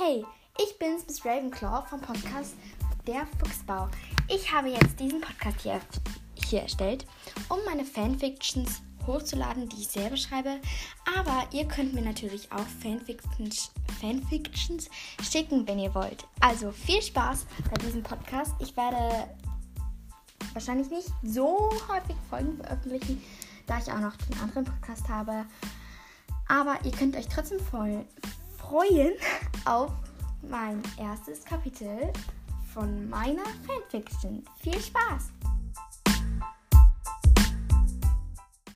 Hey, ich bin's, Miss Ravenclaw vom Podcast Der Fuchsbau. Ich habe jetzt diesen Podcast hier, hier erstellt, um meine Fanfictions hochzuladen, die ich selber schreibe. Aber ihr könnt mir natürlich auch Fanfictions, Fanfictions schicken, wenn ihr wollt. Also viel Spaß bei diesem Podcast. Ich werde wahrscheinlich nicht so häufig Folgen veröffentlichen, da ich auch noch den anderen Podcast habe. Aber ihr könnt euch trotzdem freuen freuen auf mein erstes Kapitel von meiner Fanfiction. Viel Spaß!